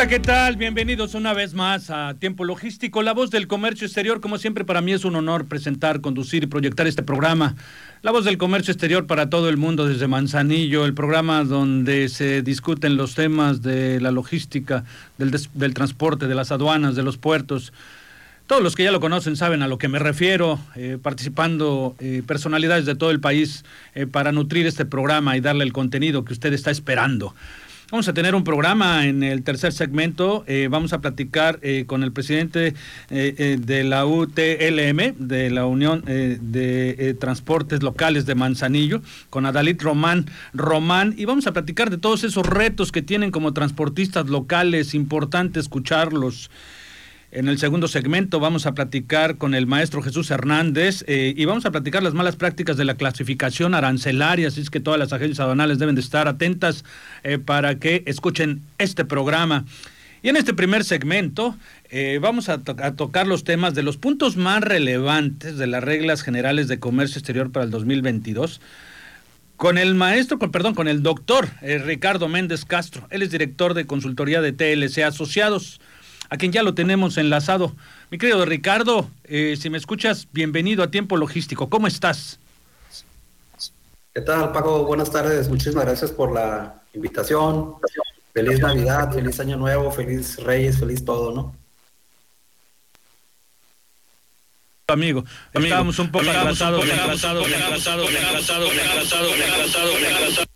Hola, ¿qué tal? Bienvenidos una vez más a Tiempo Logístico, la voz del comercio exterior. Como siempre, para mí es un honor presentar, conducir y proyectar este programa. La voz del comercio exterior para todo el mundo desde Manzanillo, el programa donde se discuten los temas de la logística, del, del transporte, de las aduanas, de los puertos todos los que ya lo conocen saben a lo que me refiero, eh, participando eh, personalidades de todo el país eh, para nutrir este programa y darle el contenido que usted está esperando. Vamos a tener un programa en el tercer segmento. vamos a platicar con el presidente de la UTLM, de la Unión de Transportes Locales de Manzanillo, con Adalit Román Román, y vamos a platicar de todos esos retos que tienen como transportistas locales. Importante escucharlos. En el segundo segmento vamos a platicar con el maestro Jesús Hernández eh, y vamos a platicar las malas prácticas de la clasificación arancelaria, así es que todas las agencias aduanales deben de estar atentas eh, para que escuchen este programa. Y en este primer segmento eh, vamos a, a, tocar los temas de los puntos más relevantes de las reglas generales de comercio exterior para el 2022 con el maestro, con, perdón, con el doctor Ricardo Méndez Castro. Él es director de consultoría de TLC Asociados a quien ya lo tenemos enlazado. Mi querido Ricardo, eh, si me escuchas, bienvenido a Tiempo Logístico. ¿Cómo estás? ¿Qué tal, Paco? Buenas tardes. Muchísimas gracias por la invitación. Feliz Navidad, feliz Año Nuevo, feliz Reyes, feliz todo, ¿no? Amigo, estábamos un poco atrasados, atrasados, atrasados, atrasados, atrasados, atrasados,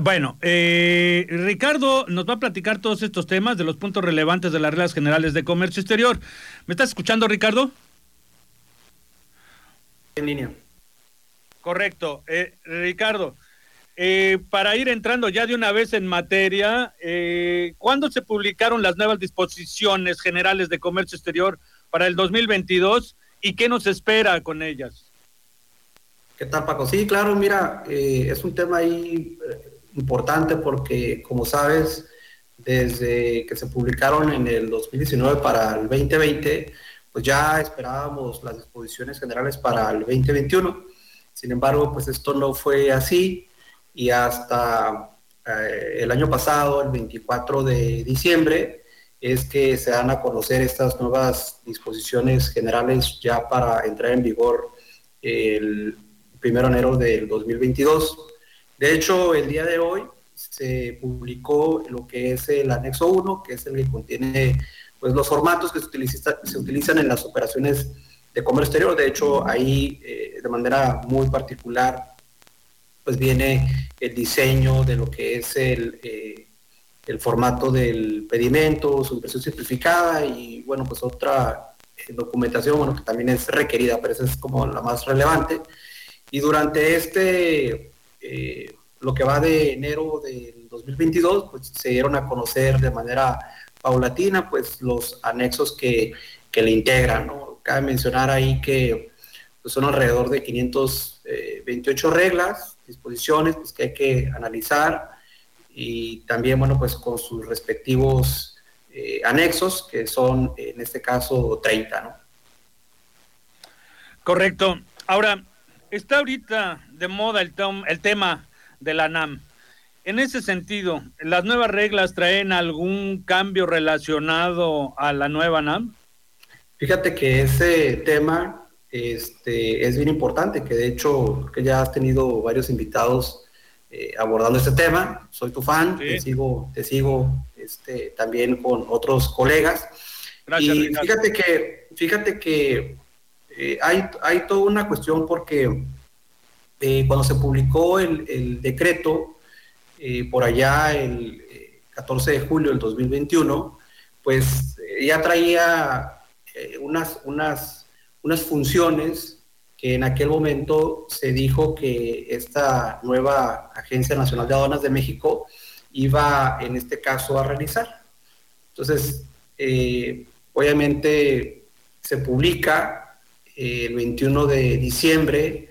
Bueno, eh, Ricardo nos va a platicar todos estos temas de los puntos relevantes de las reglas generales de comercio exterior. ¿Me estás escuchando, Ricardo? En línea. Correcto. Eh, Ricardo, eh, para ir entrando ya de una vez en materia, eh, ¿cuándo se publicaron las nuevas disposiciones generales de comercio exterior para el 2022 y qué nos espera con ellas? ¿Qué tal, Paco? Sí, claro, mira, es un tema ahí importante porque, como sabes, desde que se publicaron en el 2019 para el 2020, pues ya esperábamos las disposiciones generales para el 2021. Sin embargo, pues esto no fue así y hasta eh, el año pasado, el 24 de diciembre, es que se dan a conocer estas nuevas disposiciones generales ya para entrar en vigor el 1 de enero del 2022. De hecho, el día de hoy se publicó lo que es el anexo 1, que es el que contiene pues, los formatos que se, se utilizan en las operaciones de comercio exterior. De hecho, ahí eh, de manera muy particular pues viene el diseño de lo que es el, eh, el formato del pedimento, su impresión simplificada y bueno, pues otra eh, documentación bueno, que también es requerida, pero esa es como la más relevante. Y durante este eh, lo que va de enero del 2022, pues se dieron a conocer de manera paulatina, pues los anexos que, le integran. Cabe mencionar ahí que pues, son alrededor de 528 reglas, disposiciones, pues que hay que analizar y también, bueno, pues con sus respectivos eh, anexos, que son en este caso 30, ¿no? Correcto. Ahora, Está ahorita de moda el, el tema de la NAM. En ese sentido, ¿las nuevas reglas traen algún cambio relacionado a la nueva NAM? Fíjate que ese tema este, es bien importante, que de hecho que ya has tenido varios invitados eh, abordando este tema. Soy tu fan, te sigo, te sigo este, también con otros colegas. Gracias, y fíjate que, fíjate que eh, hay, hay toda una cuestión porque eh, cuando se publicó el, decreto, eh, por allá el 14 de julio del 2021, pues ya traía unas, unas unas funciones que en aquel momento se dijo que esta nueva Agencia Nacional de Aduanas de México iba en este caso a realizar. Entonces, obviamente se publica eh, el 21 de diciembre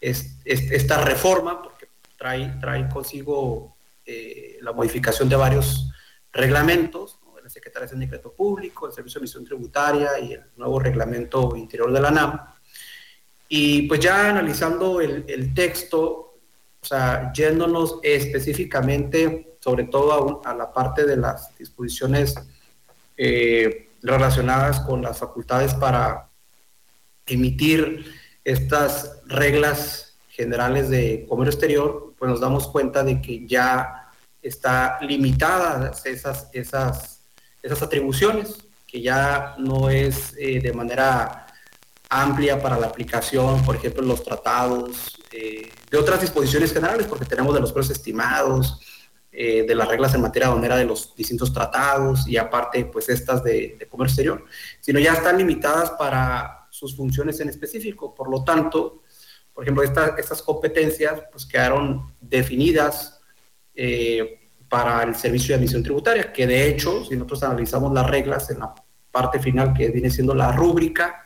esta reforma, porque trae, trae consigo eh, la modificación de varios reglamentos, de la Secretaría de Decreto Público, el Servicio de Emisión Tributaria y el nuevo reglamento interior de la NAM. Y pues ya analizando el, texto, o sea, yéndonos específicamente, sobre todo a, la parte de las disposiciones eh, relacionadas con las facultades para emitir estas reglas generales de comercio exterior, pues nos damos cuenta de que ya está limitadas esas, esas, esas atribuciones, que ya no es eh, de manera amplia para la aplicación, por ejemplo, en los tratados, eh, de otras disposiciones generales, porque tenemos de los precios estimados, eh, de las reglas en materia aduanera de los distintos tratados y aparte, pues estas de, de comercio exterior, sino ya están limitadas para sus funciones en específico. Por lo tanto, por ejemplo, estas competencias pues, quedaron definidas eh, para el servicio de admisión tributaria, que de hecho, si nosotros analizamos las reglas en la parte final que viene siendo la rúbrica,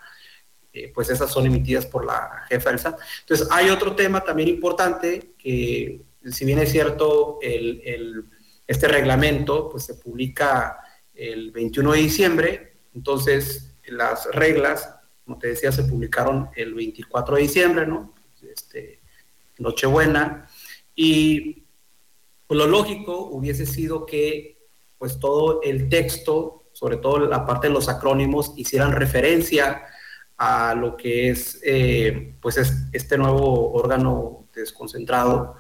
eh, pues esas son emitidas por la jefa del SAT. Entonces, hay otro tema también importante que, si bien es cierto, el, este reglamento pues, se publica el 21 de diciembre, entonces las reglas como te decía, se publicaron el 24 de diciembre, ¿no? Este, Nochebuena. Y pues, lo lógico hubiese sido que pues todo el texto, sobre todo la parte de los acrónimos, hicieran referencia a lo que es eh, pues este nuevo órgano desconcentrado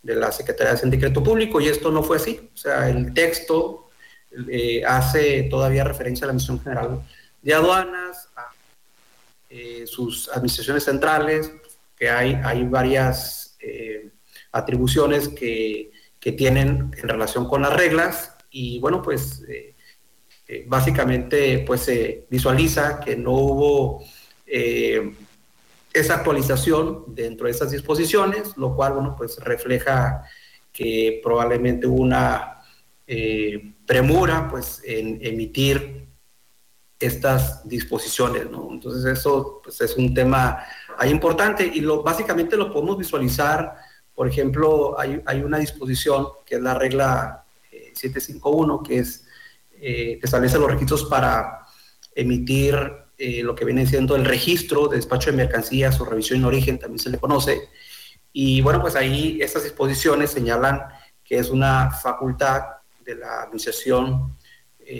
de la Secretaría de Decreto Público y esto no fue así. O sea, el texto eh, hace todavía referencia a la misión general de aduanas, eh, sus administraciones centrales, que hay, hay varias eh, atribuciones que, que, tienen en relación con las reglas. Y bueno, pues eh, básicamente pues se visualiza que no hubo esa actualización dentro de esas disposiciones, lo cual bueno, pues refleja que probablemente hubo una premura pues en emitir estas disposiciones. Entonces eso pues, es un tema ahí importante y lo, básicamente lo podemos visualizar, por ejemplo, hay, hay una disposición que es la regla 751, eh, que es eh, que establece los requisitos para emitir eh, lo que viene siendo el registro de despacho de mercancías o revisión en origen, también se le conoce. Y bueno, pues ahí estas disposiciones señalan que es una facultad de la Administración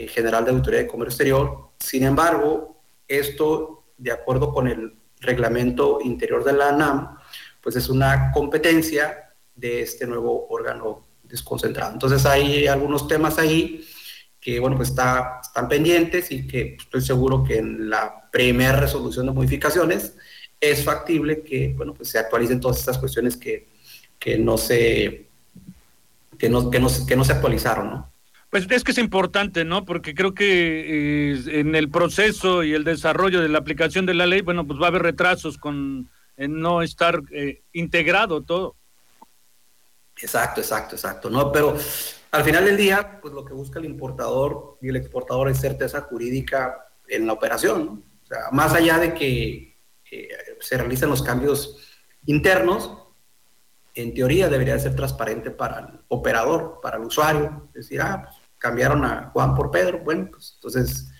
General de Auditoría de Comercio Exterior sin embargo, esto, de acuerdo con el reglamento interior de la ANAM, pues es una competencia de este nuevo órgano desconcentrado. Entonces hay algunos temas ahí que, bueno, pues está, están pendientes y que estoy seguro que en la primera resolución de modificaciones es factible que, bueno, pues se actualicen todas estas cuestiones que, que no se que no, que no se actualizaron, ¿no? Pues es que es importante, ¿no? Porque creo que eh, en el proceso y el desarrollo de la aplicación de la ley, bueno, pues va a haber retrasos con en no estar eh, integrado todo. Exacto, exacto, exacto, ¿no? Pero al final del día, pues lo que busca el importador y el exportador es certeza jurídica en la operación, ¿no? O sea, más allá de que eh, se realicen los cambios internos, en teoría debería ser transparente para el operador, para el usuario. Decir, ah, pues cambiaron a Juan por Pedro, bueno, pues entonces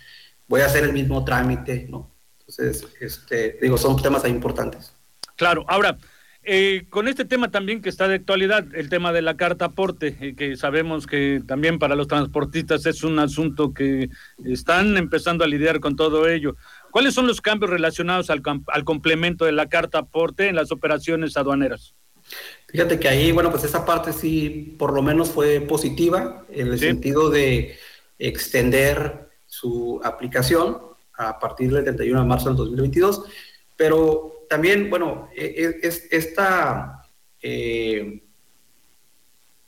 voy a hacer el mismo trámite, ¿no? Entonces, este, digo, son temas importantes. Claro, ahora, eh, con este tema también que está de actualidad, el tema de la carta aporte, eh, que sabemos que también para los transportistas es un asunto que están empezando a lidiar con todo ello. ¿Cuáles son los cambios relacionados al, al complemento de la carta aporte en las operaciones aduaneras? Fíjate que ahí, bueno, pues esa parte sí, por lo menos fue positiva, en el sentido de extender su aplicación a partir del 31 de marzo del 2022, pero también, bueno, e, e, es, esta eh,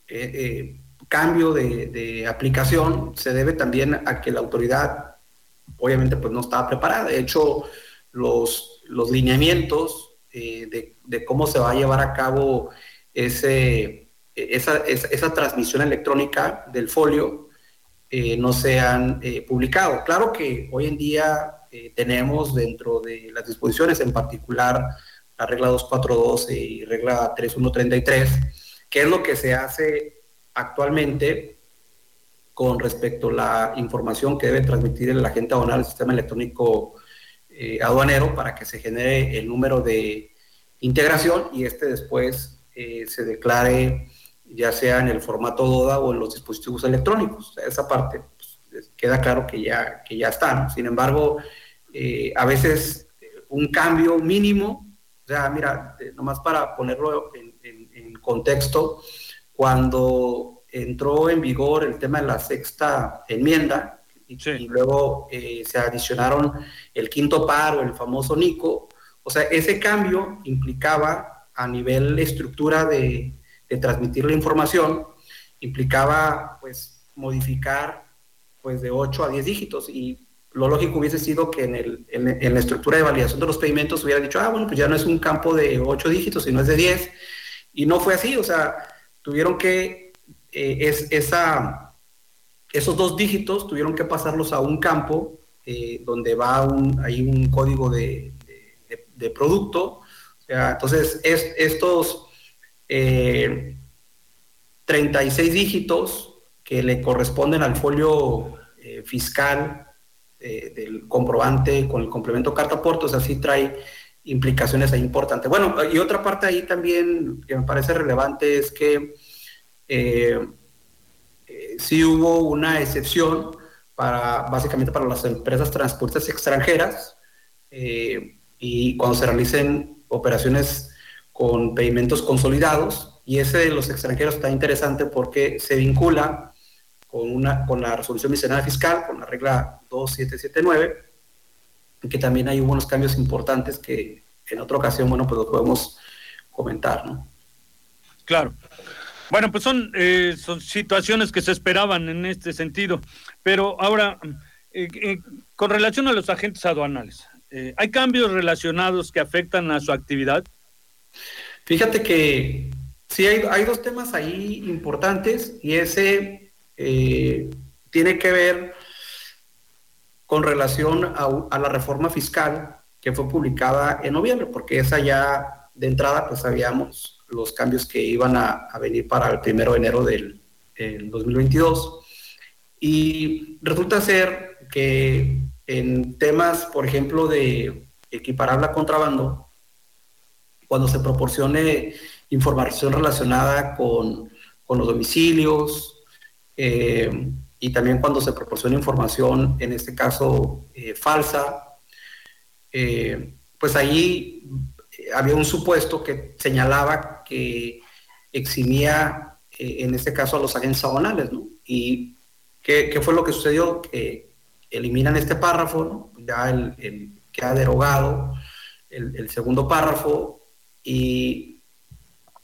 eh, cambio de, de, aplicación se debe también a que la autoridad, obviamente, pues no estaba preparada. De hecho, los, los lineamientos de, de, cómo se va a llevar a cabo ese, esa, esa, transmisión electrónica del folio no se han publicado. Claro que hoy en día tenemos dentro de las disposiciones, en particular la regla 242 y regla 3133, que es lo que se hace actualmente con respecto a la información que debe transmitir el agente aduanal al sistema electrónico eh, aduanero para que se genere el número de integración y este después eh, se declare ya sea en el formato DODA o en los dispositivos electrónicos. esa parte pues, queda claro que ya, que ya está. Sin embargo, eh, a veces un cambio mínimo, o sea, mira, nomás para ponerlo en, en contexto, cuando entró en vigor el tema de la sexta enmienda y, luego eh, se adicionaron el quinto paro, el famoso NICO. O sea, ese cambio implicaba a nivel de estructura de, transmitir la información, implicaba pues modificar pues de 8 a 10 dígitos y lo lógico hubiese sido que en, el, en, la estructura de validación de los pedimentos hubiera dicho, ah, bueno, pues ya no es un campo de 8 dígitos, sino es de 10. Y no fue así, o sea, tuvieron que eh, es, esa, esos dos dígitos tuvieron que pasarlos a un campo eh, donde va un, hay un código de, producto. entonces, es, estos 36 eh, dígitos que le corresponden al folio fiscal del comprobante con el complemento carta aporte, así trae implicaciones ahí importantes. Bueno, y otra parte ahí también que me parece relevante es que eh, sí hubo una excepción para, básicamente para las empresas transportes extranjeras eh, y cuando se realicen operaciones con pedimentos consolidados y ese de los extranjeros está interesante porque se vincula con, una, con la resolución miscelánea fiscal, con la regla 2779, que también hay unos cambios importantes que en otra ocasión, bueno, pues lo podemos comentar, ¿no? Claro. Bueno, pues son, eh, son situaciones que se esperaban en este sentido. Pero ahora, eh, eh, con relación a los agentes aduanales, ¿hay cambios relacionados que afectan a su actividad? Fíjate que sí hay, dos temas ahí importantes y ese tiene que ver con relación a, a, la reforma fiscal que fue publicada en noviembre, porque esa ya de entrada pues sabíamos los cambios que iban a, venir para el primero de enero del 2022. Y resulta ser que en temas, por ejemplo, de equiparable a contrabando, cuando se proporcione información relacionada con, los domicilios eh, y también cuando se proporcione información, en este caso, eh, falsa, eh, pues ahí había un supuesto que señalaba que eximía, eh, en este caso, a los agentes aduanales, ¿no? Y ¿qué, fue lo que sucedió? Que eliminan este párrafo, ¿no? Ya el, el queda derogado el, segundo párrafo y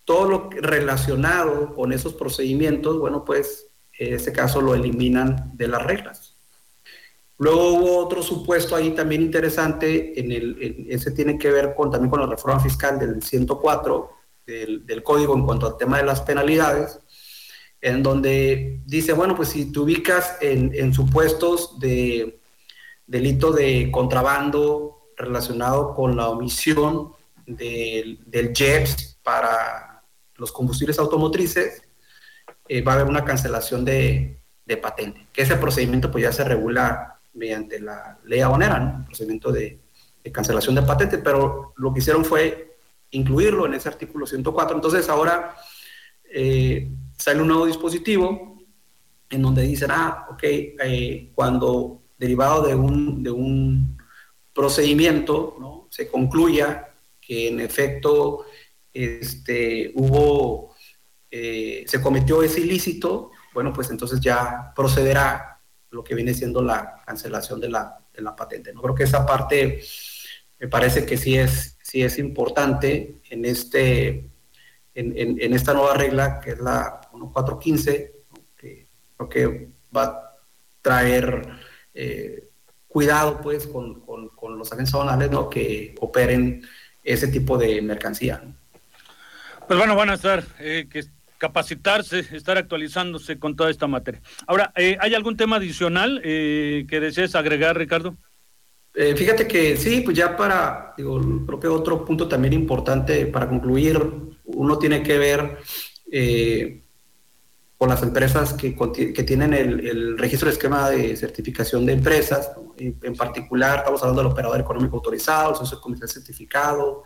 todo lo relacionado con esos procedimientos, bueno, pues en este caso lo eliminan de las reglas. Luego hubo otro supuesto ahí también interesante, en el, ese tiene que ver con, también con la reforma fiscal del 104 del, código en cuanto al tema de las penalidades, en donde dice, bueno, pues si te ubicas en, supuestos de delito de contrabando relacionado con la omisión del, del JEPS para los combustibles automotrices, eh, va a haber una cancelación de, de patente, que ese procedimiento pues ya se regula mediante la ley aduanera, el procedimiento de, cancelación de patente, pero lo que hicieron fue incluirlo en ese artículo 104. Entonces ahora eh, sale un nuevo dispositivo en donde dicen, ah, ok, eh, cuando derivado de un, de un procedimiento ¿no? se concluya que en efecto este, hubo, eh, se cometió ese ilícito, bueno, pues entonces ya procederá lo que viene siendo la cancelación de la, de la patente. ¿no? Creo que esa parte me parece que sí es, sí es importante en, este, en, en, esta nueva regla, que es la 1415, que que va a traer eh, cuidado pues con, los agentes ¿no? que operen ese tipo de mercancía. Pues bueno, van a estar eh, que capacitarse, estar actualizándose con toda esta materia. Ahora, eh, ¿hay algún tema adicional eh, que desees agregar, Ricardo? Fíjate que sí, pues ya para, digo, creo que otro punto también importante para concluir, uno tiene que ver con las empresas que, que tienen el, registro de esquema de certificación de empresas, en, particular estamos hablando del operador económico autorizado, el socio comercial certificado,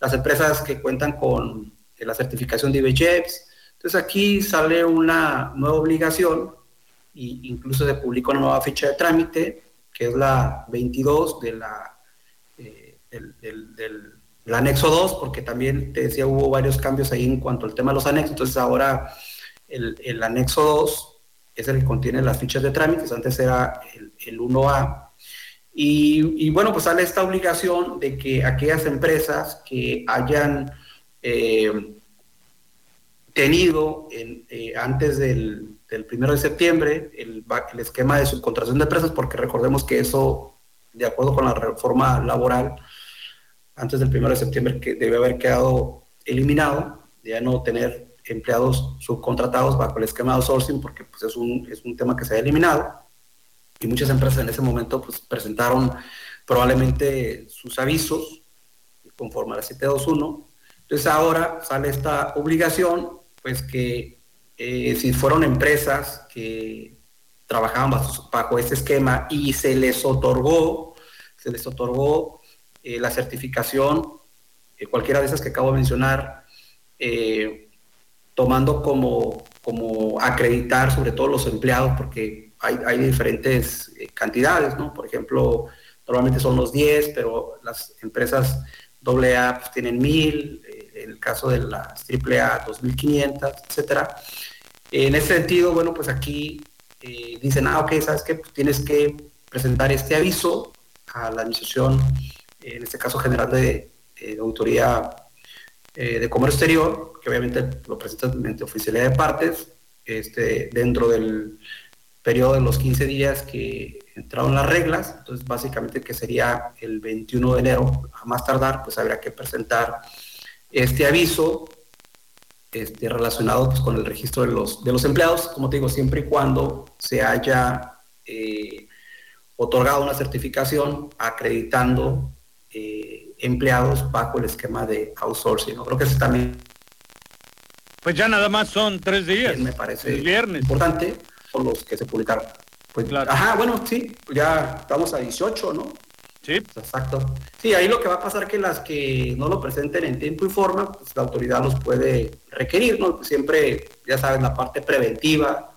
las empresas que cuentan con la certificación de IBJEPS. Entonces aquí sale una nueva obligación e incluso se publica una nueva fecha de trámite, que es la 22 de la, eh, del, del anexo 2, porque también te decía hubo varios cambios ahí en cuanto al tema de los anexos, entonces ahora el, anexo 2 es el que contiene las fichas de trámites, antes era el, 1A. Y, bueno, pues sale esta obligación de que aquellas empresas que hayan eh, tenido eh, antes del, del, primero de septiembre el, esquema de subcontratación de empresas, porque recordemos que eso, de acuerdo con la reforma laboral, antes del primero de septiembre que debe haber quedado eliminado, ya no tener empleados subcontratados bajo el esquema de outsourcing porque pues, es, un, es un tema que se ha eliminado y muchas empresas en ese momento pues, presentaron probablemente sus avisos conforme a la 721. Entonces ahora sale esta obligación, pues que eh, si fueron empresas que trabajaban bajo, este esquema y se les otorgó, se les otorgó eh, la certificación, eh, cualquiera de esas que acabo de mencionar, tomando como, como acreditar sobre todo los empleados, porque hay, diferentes cantidades, ¿no? Por ejemplo, normalmente son los 10, pero las empresas AA pues, tienen 1000, eh, en el caso de las AAA 2500, etcétera. En ese sentido, bueno, pues aquí eh, dicen, ah, ok, sabes que pues tienes que presentar este aviso a la Administración, en este caso general de, de Autoría eh, de comercio exterior, que obviamente lo presenta ante oficialidad de partes, este, dentro del periodo de los 15 días que entraron las reglas, entonces básicamente que sería el 21 de enero, a más tardar, pues habría que presentar este aviso este, relacionado pues, con el registro de los, de los empleados, como te digo, siempre y cuando se haya eh, otorgado una certificación acreditando eh, empleados bajo el esquema de outsourcing. Creo que eso también... Pues ya nada más son tres días. Me parece viernes. importante, son los que se publicaron. Pues, claro. Ajá, bueno, sí, ya estamos a 18, ¿no? Sí. Exacto. Sí, ahí lo que va a pasar que las que no lo presenten en tiempo y forma, pues la autoridad los puede requerir, ¿no? Siempre, ya saben, la parte preventiva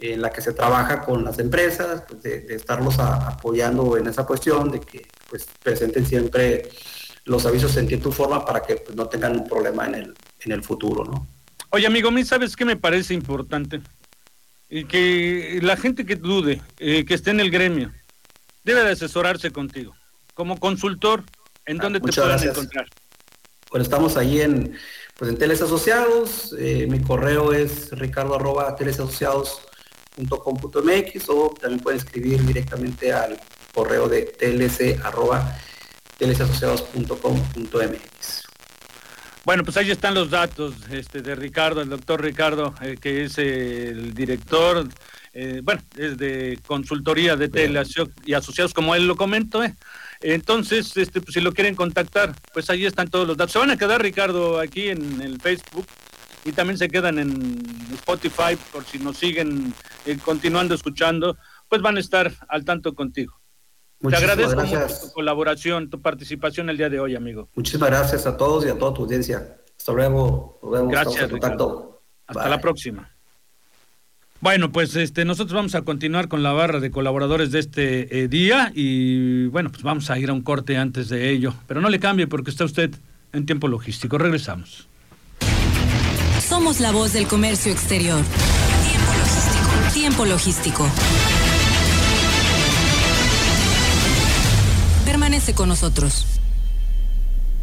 en la que se trabaja con las empresas, pues de, estarlos apoyando en esa cuestión, de que pues presenten siempre los avisos en tiempo y forma para que pues, no tengan un problema en el, en el futuro, ¿no? Oye, amigo, ¿mí sabes qué me parece importante? Y que la gente que dude, eh, que esté en el gremio, debe de asesorarse contigo. Como consultor, ¿en dónde te pueden encontrar? Bueno, estamos ahí en, pues en Teles Asociados. Eh, mi correo es ricardo arroba telesasociados.com.mx o también pueden escribir directamente al correo de tlc arroba. Bueno, pues ahí están los datos este, de Ricardo, el doctor Ricardo, eh, que es el director, eh, bueno, es de consultoría de tele y asociados, como él lo comentó. Eh. Entonces, este, pues, si lo quieren contactar, pues ahí están todos los datos. Se van a quedar, Ricardo, aquí en el Facebook y también se quedan en Spotify por si nos siguen continuando escuchando, pues van a estar al tanto contigo. Te agradezco tu colaboración, tu participación el día de hoy, amigo. Muchísimas gracias a todos y a toda tu audiencia. Hasta luego. Nos vemos. Gracias. Hasta la próxima. Bueno, pues este, nosotros vamos a continuar con la barra de colaboradores de este eh, día y bueno, pues vamos a ir a un corte antes de ello, pero no le cambie porque está usted en tiempo logístico. Regresamos. Somos la voz del comercio exterior. Tiempo logístico. Tiempo logístico. Permanece con nosotros.